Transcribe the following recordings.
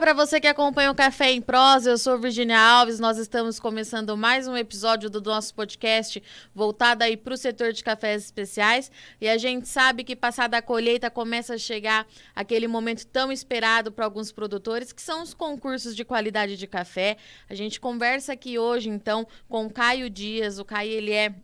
para você que acompanha o Café em Prosa. Eu sou Virginia Alves. Nós estamos começando mais um episódio do nosso podcast voltado aí para o setor de cafés especiais. E a gente sabe que passada a colheita começa a chegar aquele momento tão esperado para alguns produtores, que são os concursos de qualidade de café. A gente conversa aqui hoje então com o Caio Dias. O Caio ele é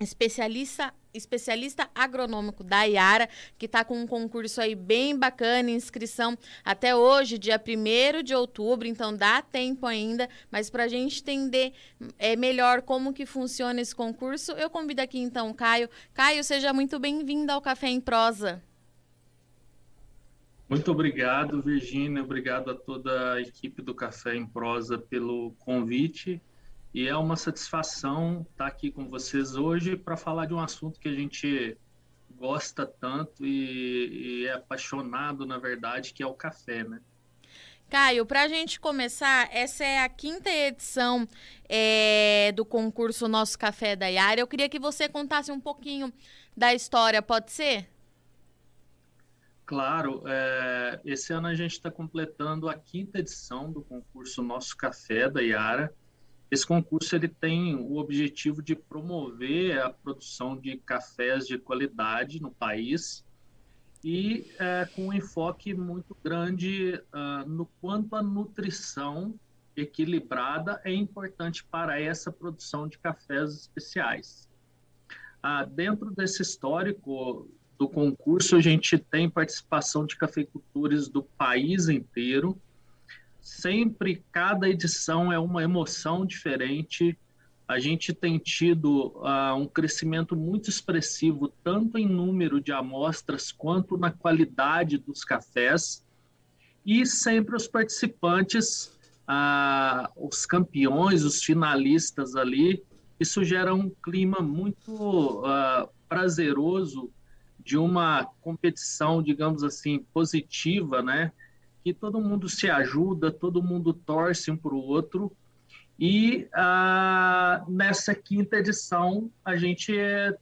especialista especialista agronômico da Iara, que está com um concurso aí bem bacana, inscrição até hoje, dia 1 de outubro, então dá tempo ainda, mas para a gente entender é, melhor como que funciona esse concurso, eu convido aqui então o Caio. Caio, seja muito bem-vindo ao Café em Prosa. Muito obrigado, Virgínia, obrigado a toda a equipe do Café em Prosa pelo convite e é uma satisfação estar aqui com vocês hoje para falar de um assunto que a gente gosta tanto e, e, é apaixonado, na verdade, que é o café, né? Caio, para a gente começar, essa é a quinta edição é, do concurso Nosso Café da Iara. Eu queria que você contasse um pouquinho da história, pode ser? Claro, é, esse ano a gente está completando a quinta edição do concurso Nosso Café da Iara. Esse concurso ele tem o objetivo de promover a produção de cafés de qualidade no país e é, com um enfoque muito grande uh, no quanto a nutrição equilibrada é importante para essa produção de cafés especiais. Uh, dentro desse histórico do concurso, a gente tem participação de cafeicultores do país inteiro, sempre cada edição é uma emoção diferente. A gente tem tido uh, um crescimento muito expressivo, tanto em número de amostras quanto na qualidade dos cafés. E sempre os participantes, uh, os campeões, os finalistas ali, isso gera um clima muito uh, prazeroso de uma competição, digamos assim, positiva, né? Que todo mundo se ajuda, todo mundo torce um para o outro. E ah, nessa quinta edição, a gente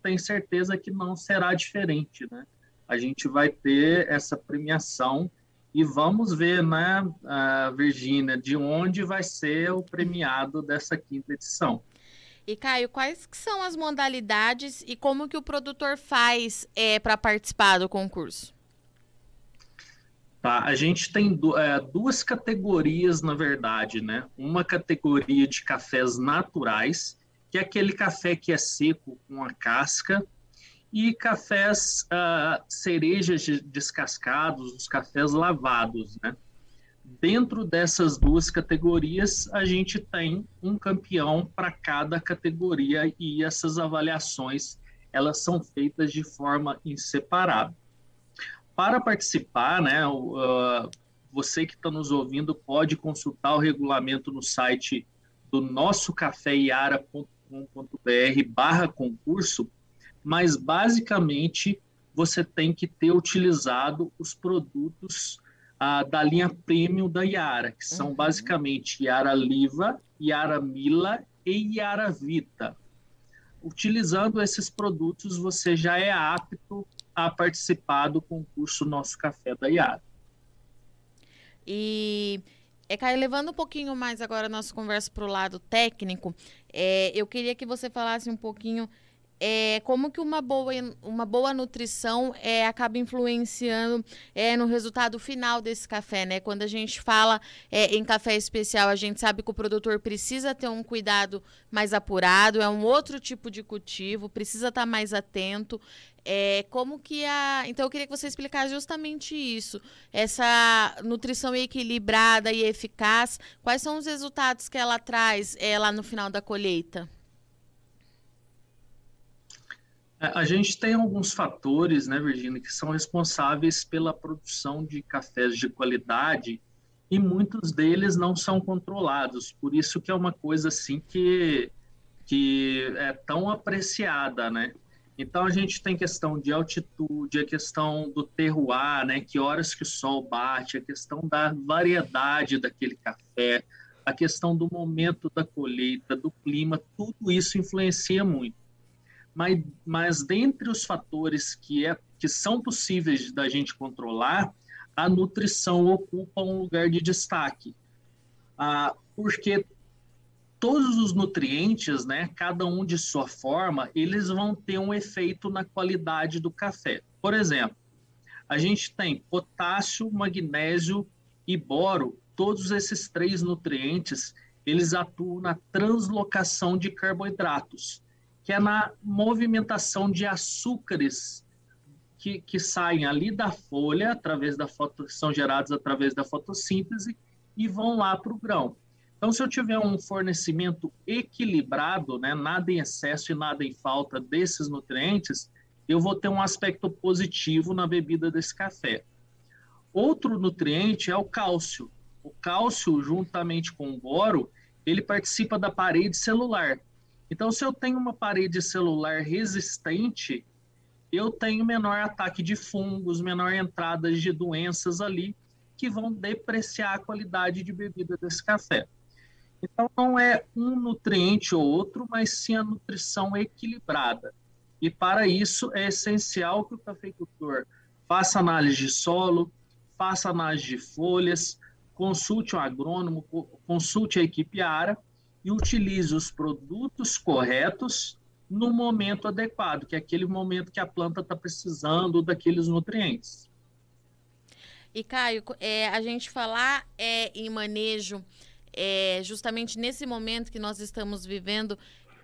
tem certeza que não será diferente, né? A gente vai ter essa premiação e vamos ver, né, Virgínia, de onde vai ser o premiado dessa quinta edição. E Caio, quais são as modalidades e como que o produtor faz é, para participar do concurso? Tá? A gente tem é, duas categorias, na verdade, né? Uma categoria de cafés naturais, que é aquele café que é seco com a casca, e cafés uh, cerejas descascados, os cafés lavados, né? Dentro dessas duas categorias, a gente tem um campeão para cada categoria e essas avaliações elas são feitas de forma inseparável. Para participar, né, uh, você que está nos ouvindo pode consultar o regulamento no site do nosso caféiara.com.br barra concurso, mas basicamente você tem que ter utilizado os produtos uh, da linha premium da Iara, que são uhum. basicamente Iara Liva, Iara Mila e Iara Vita. Utilizando esses produtos, você já é apto a participar do concurso Nosso Café da Iara. E é, Caio, levando um pouquinho mais agora a nossa conversa para o lado técnico, é, eu queria que você falasse um pouquinho é, como que uma boa, uma boa nutrição é, acaba influenciando é, no resultado final desse café, né? Quando a gente fala é, em café especial, a gente sabe que o produtor precisa ter um cuidado mais apurado, é um outro tipo de cultivo, precisa estar mais atento. É, como que a. Então eu queria que você explicasse justamente isso. Essa nutrição equilibrada e eficaz, quais são os resultados que ela traz é, lá no final da colheita? É, a gente tem alguns fatores, né, Virginia, que são responsáveis pela produção de cafés de qualidade e muitos deles não são controlados. Por isso que é uma coisa assim que, que é tão apreciada, né? Então a gente tem questão de altitude, a questão do terroir, né? Que horas que o sol bate, a questão da variedade daquele café, a questão do momento da colheita, do clima, tudo isso influencia muito mas, mas dentre os fatores que, é, que são possíveis da gente controlar, a nutrição ocupa um lugar de destaque. Ah, porque todos os nutrientes, né, cada um de sua forma, eles vão ter um efeito na qualidade do café. Por exemplo, a gente tem potássio, magnésio e boro, todos esses três nutrientes, eles atuam na translocação de carboidratos, que é na movimentação de açúcares que, que saem ali da folha, através da foto, são gerados através da fotossíntese e vão lá para o grão. Então, se eu tiver um fornecimento equilibrado, né, nada em excesso e nada em falta desses nutrientes, eu vou ter um aspecto positivo na bebida desse café. Outro nutriente é o cálcio. O cálcio, juntamente com o boro, ele participa da parede celular. Então, se eu tenho uma parede celular resistente, eu tenho menor ataque de fungos, menor entrada de doenças ali, que vão depreciar a qualidade de bebida desse café. Então, não é um nutriente ou outro, mas sim a nutrição equilibrada. E para isso é essencial que o cafeicultor faça análise de solo, faça análise de folhas, consulte o agrônomo, consulte a equipe ARA e utilize os produtos corretos no momento adequado, que é aquele momento que a planta está precisando daqueles nutrientes. E Caio, é, a gente falar é, em manejo, é, justamente nesse momento que nós estamos vivendo,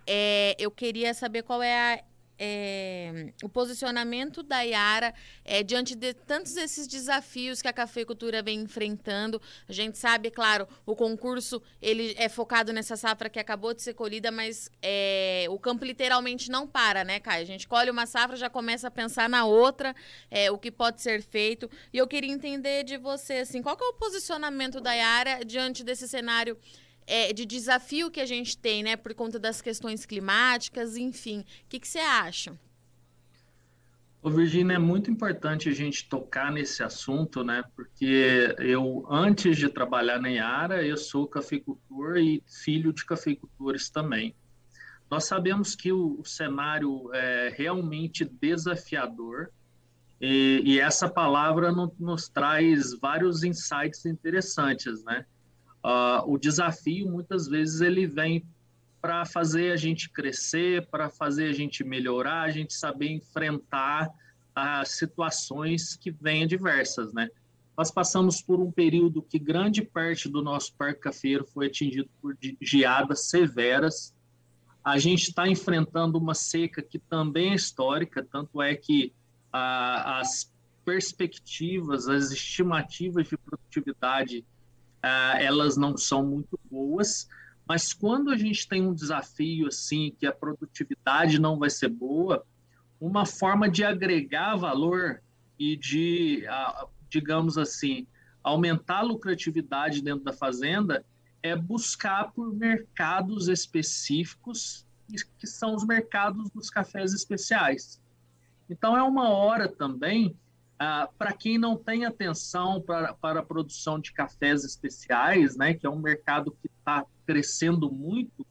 é, eu queria saber qual é a é, o posicionamento da Iara é, diante de tantos esses desafios que a cafeicultura vem enfrentando. A gente sabe, claro, o concurso ele é focado nessa safra que acabou de ser colhida, mas é, o campo literalmente não para, né, Caio? A gente colhe uma safra, já começa a pensar na outra, é, o que pode ser feito. E eu queria entender de você, assim, qual é o posicionamento da Iara diante desse cenário é, de desafio que a gente tem, né, por conta das questões climáticas, enfim. O que, você acha? Ô, Virginia, é muito importante a gente tocar nesse assunto, né? Porque eu, antes de trabalhar na Iara, eu sou cafeicultor e filho de cafeicultores também. Nós sabemos que o, o cenário é realmente desafiador e, e essa palavra no, nos traz vários insights interessantes, né? Uh, o desafio muitas vezes ele vem para fazer a gente crescer, para fazer a gente melhorar, a gente saber enfrentar as situações que vêm diversas, né? Nós passamos por um período que grande parte do nosso parque cafeiro foi atingido por geadas severas. A gente está enfrentando uma seca que também é histórica, tanto é que ah, as perspectivas, as estimativas de produtividade uh, elas não são muito boas, mas quando a gente tem um desafio assim, que a produtividade não vai ser boa, uma forma de agregar valor e de, uh, digamos assim, aumentar a lucratividade dentro da fazenda é buscar por mercados específicos, que são os mercados dos cafés especiais. Então, é uma hora também ah, para quem não tem atenção para, para a produção de cafés especiais, né, que é um mercado que está crescendo muito,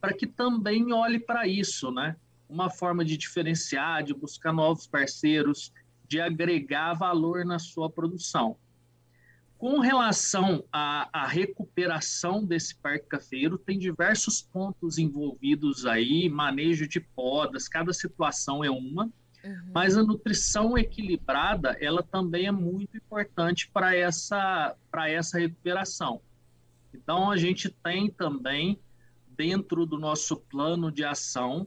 para que também olhe para isso, né? Uma forma de diferenciar, de buscar novos parceiros, de agregar valor na sua produção. Com relação à, à, recuperação desse parque cafeiro, tem diversos pontos envolvidos aí, manejo de podas, cada situação é uma, Uhum. Mas a nutrição equilibrada, ela também é muito importante para essa, essa recuperação. Então, a gente tem também, dentro do nosso plano de ação,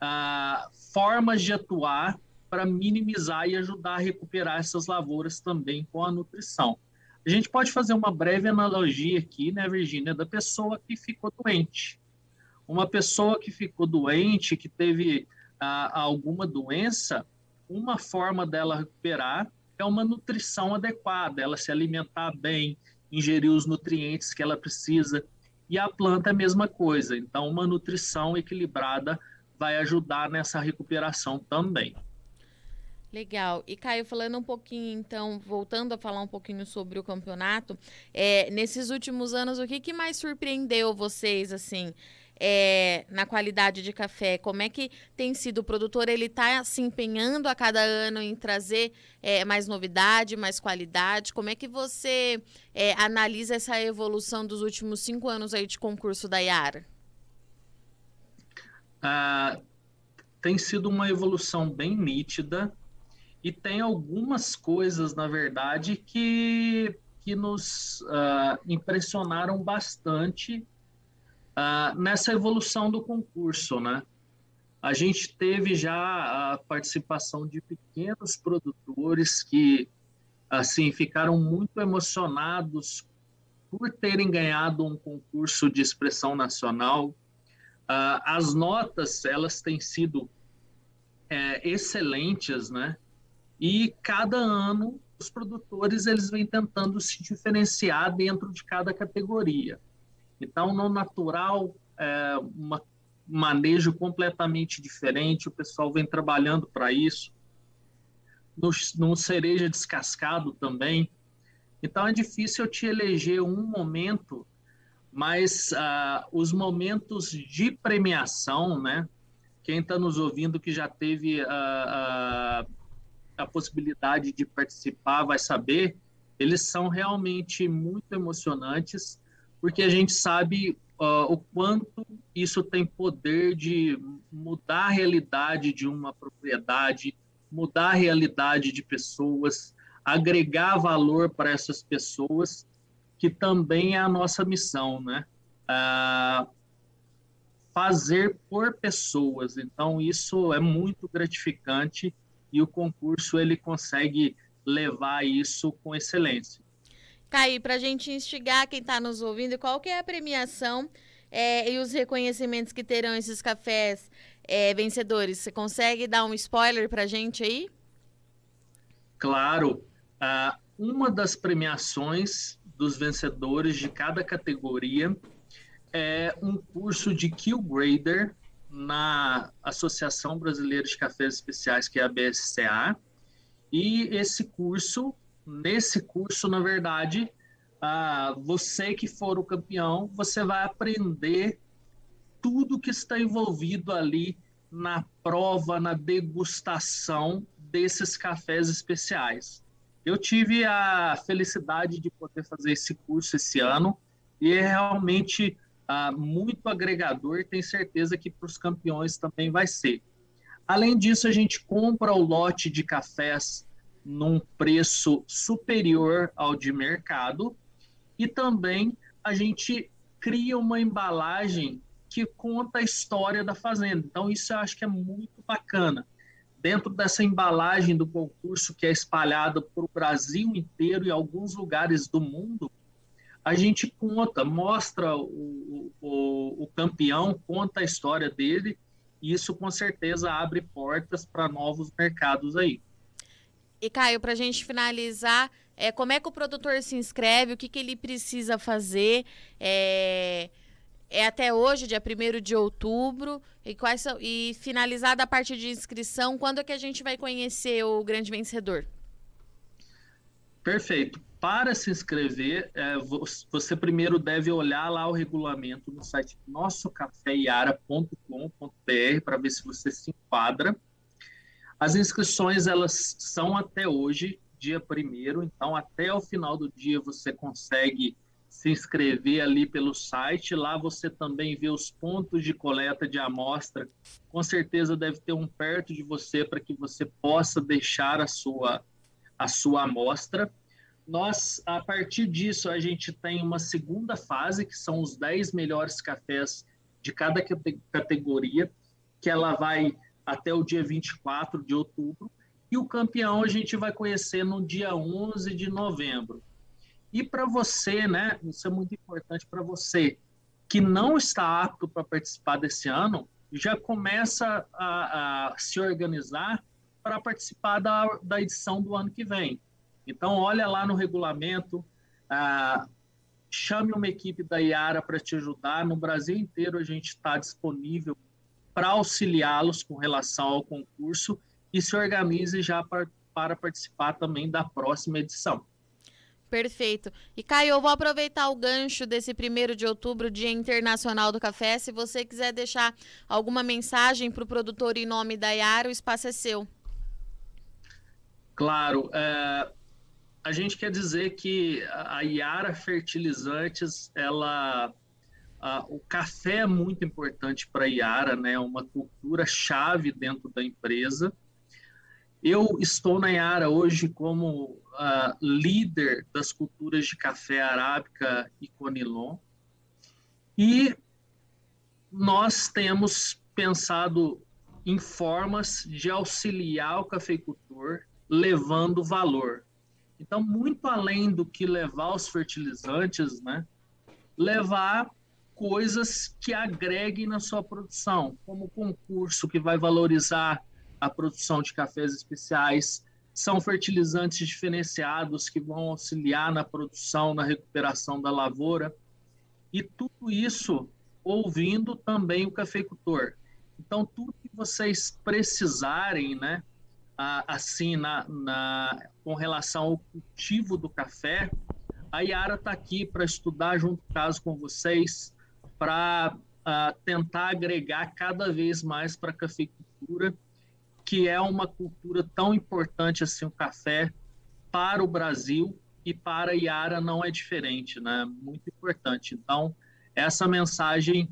ah, formas de atuar para minimizar e ajudar a recuperar essas lavouras também com a nutrição. A gente pode fazer uma breve analogia aqui, né, Virgínia, da pessoa que ficou doente. Uma pessoa que ficou doente, que teve a, alguma doença, uma forma dela recuperar é uma nutrição adequada, ela se alimentar bem, ingerir os nutrientes que ela precisa. E a planta é a mesma coisa. Então, uma nutrição equilibrada vai ajudar nessa recuperação também. Legal. E Caio, falando um pouquinho, então, voltando a falar um pouquinho sobre o campeonato, é, nesses últimos anos, o que, que mais surpreendeu vocês, assim? É, na qualidade de café? Como é que tem sido? O produtor ele está se empenhando a cada ano em trazer é, mais novidade, mais qualidade. Como é que você é, analisa essa evolução dos últimos cinco anos aí de concurso da Iara? Ah, tem sido uma evolução bem nítida e tem algumas coisas, na verdade, que, que nos uh, impressionaram bastante uh, nessa evolução do concurso, né? A gente teve já a participação de pequenos produtores que, assim, ficaram muito emocionados por terem ganhado um concurso de expressão nacional. Uh, as notas, elas têm sido é, excelentes, né? E cada ano os produtores eles vêm tentando se diferenciar dentro de cada categoria. Então, no natural, é um manejo completamente diferente, o pessoal vem trabalhando para isso. No, no cereja descascado também. Então, é difícil eu te eleger um momento, mas uh, os momentos de premiação, né? Quem está nos ouvindo que já teve a, a, a possibilidade de participar vai saber, eles são realmente muito emocionantes, porque a gente sabe uh, o quanto isso tem poder de mudar a realidade de uma propriedade, mudar a realidade de pessoas, agregar valor para essas pessoas, que também é a nossa missão, né? Uh, fazer por pessoas. Então isso é muito gratificante e o concurso ele consegue levar isso com excelência. Caí, para a gente instigar quem está nos ouvindo, qual que é a premiação é, e os reconhecimentos que terão esses cafés é, vencedores? Você consegue dar um spoiler para a gente aí? Claro. Uh, uma das premiações dos vencedores de cada categoria é um curso de Q-Grader na Associação Brasileira de Cafés Especiais, que é a BSCA. E esse curso, nesse curso, na verdade, ah, você que for o campeão, você vai aprender tudo que está envolvido ali na prova, na degustação desses cafés especiais. Eu tive a felicidade de poder fazer esse curso esse ano e é realmente ah, muito agregador, tem certeza que para os campeões também vai ser. Além disso, a gente compra o lote de cafés num preço superior ao de mercado e também a gente cria uma embalagem que conta a história da fazenda. Então, isso eu acho que é muito bacana. Dentro dessa embalagem do concurso, que é espalhada para o Brasil inteiro e alguns lugares do mundo, a gente conta, mostra o, o, o campeão, conta a história dele, e isso com certeza abre portas para novos mercados aí. E Caio, para a gente finalizar, é, como é que o produtor se inscreve, o que, que ele precisa fazer? É, é até hoje, dia 1 de outubro, e, quais são, e finalizada a parte de inscrição, quando é que a gente vai conhecer o grande vencedor? Perfeito. Para se inscrever, é, você primeiro deve olhar lá o regulamento no site nossocafeiara.com.br para ver se você se enquadra. As inscrições elas são até hoje, dia primeiro, então até o final do dia você consegue se inscrever ali pelo site. Lá você também vê os pontos de coleta de amostra. Com certeza deve ter um perto de você para que você possa deixar a sua a sua amostra. Nós, a partir disso, a gente tem uma segunda fase, que são os 10 melhores cafés de cada categoria, que ela vai até o dia 24 de outubro, e o campeão a gente vai conhecer no dia 11 de novembro. E para você, né, isso é muito importante para você, que não está apto para participar desse ano, já começa a, a se organizar para participar da, da edição do ano que vem. Então, olha lá no regulamento, ah, chame uma equipe da Iara para te ajudar. No Brasil inteiro, a gente está disponível para auxiliá-los com relação ao concurso e se organize já para, para participar também da próxima edição. Perfeito. E Caio, eu vou aproveitar o gancho desse primeiro de outubro, Dia Internacional do Café. Se você quiser deixar alguma mensagem para o produtor em nome da Yara, o espaço é seu. Claro. É, a gente quer dizer que a Yara Fertilizantes, ela, a, o café é muito importante para a Yara, né? É uma cultura chave dentro da empresa. Eu estou na Yara hoje como uh, líder das culturas de café arábica e conilon. E nós temos pensado em formas de auxiliar o cafeicultor levando valor. Então, muito além do que levar os fertilizantes, né, levar coisas que agreguem na sua produção, como concurso que vai valorizar a produção de cafés especiais, são fertilizantes diferenciados que vão auxiliar na produção, na recuperação da lavoura, e tudo isso ouvindo também o cafeicultor. Então, tudo que vocês precisarem, né, assim, na, na, com relação ao cultivo do café, a Yara está aqui para estudar junto caso com vocês, para uh, tentar agregar cada vez mais para a cafeicultura que é uma cultura tão importante assim o café para o Brasil e para a Iara não é diferente, né? Muito importante. Então, essa mensagem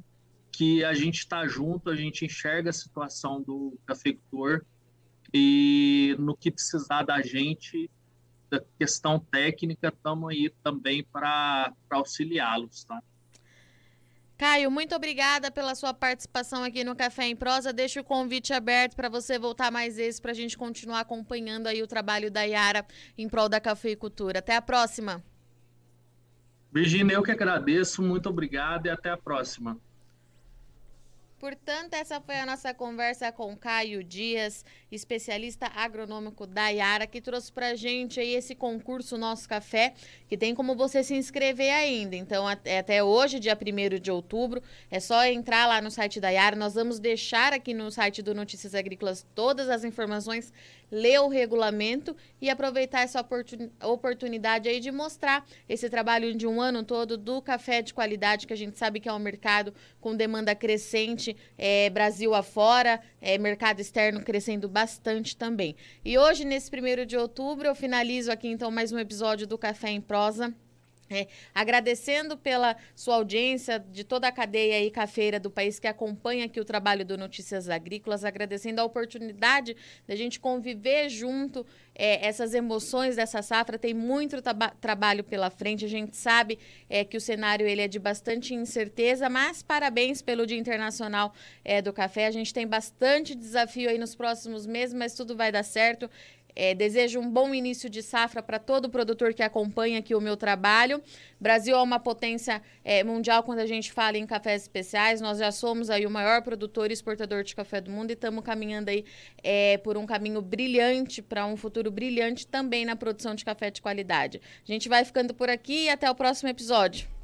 que a gente está junto, a gente enxerga a situação do cafeicultor e no que precisar da gente, da questão técnica, estamos aí também para auxiliá-los, tá? Caio, muito obrigada pela sua participação aqui no Café em Prosa. Deixo o convite aberto para você voltar mais vezes para a gente continuar acompanhando aí o trabalho da Yara em prol da cafeicultura. Até a próxima. Virginia, eu que agradeço. Muito obrigado e até a próxima. Portanto, essa foi a nossa conversa com Caio Dias, especialista agronômico da Yara, que trouxe para gente aí esse concurso Nosso Café, que tem como você se inscrever ainda. Então, até hoje, dia 1 de outubro, é só entrar lá no site da Yara. Nós vamos deixar aqui no site do Notícias Agrícolas todas as informações ler o regulamento e aproveitar essa oportunidade aí de mostrar esse trabalho de um ano todo do café de qualidade, que a gente sabe que é um mercado com demanda crescente, é, Brasil afora, é, mercado externo crescendo bastante também. E hoje, nesse primeiro de outubro, eu finalizo aqui então mais um episódio do Café em Prosa. É, agradecendo pela sua audiência, de toda a cadeia aí cafeira do país que acompanha aqui o trabalho do Notícias Agrícolas, agradecendo a oportunidade da gente conviver junto é, essas emoções dessa safra. Tem muito trabalho pela frente, a gente sabe é, que o cenário ele é de bastante incerteza, mas parabéns pelo Dia Internacional é, do Café. A gente tem bastante desafio aí nos próximos meses, mas tudo vai dar certo. É, desejo um bom início de safra para todo produtor que acompanha aqui o meu trabalho. Brasil é uma potência é, mundial quando a gente fala em cafés especiais. Nós já somos aí o maior produtor e exportador de café do mundo e estamos caminhando aí é, por um caminho brilhante para um futuro brilhante também na produção de café de qualidade. A gente vai ficando por aqui e até o próximo episódio.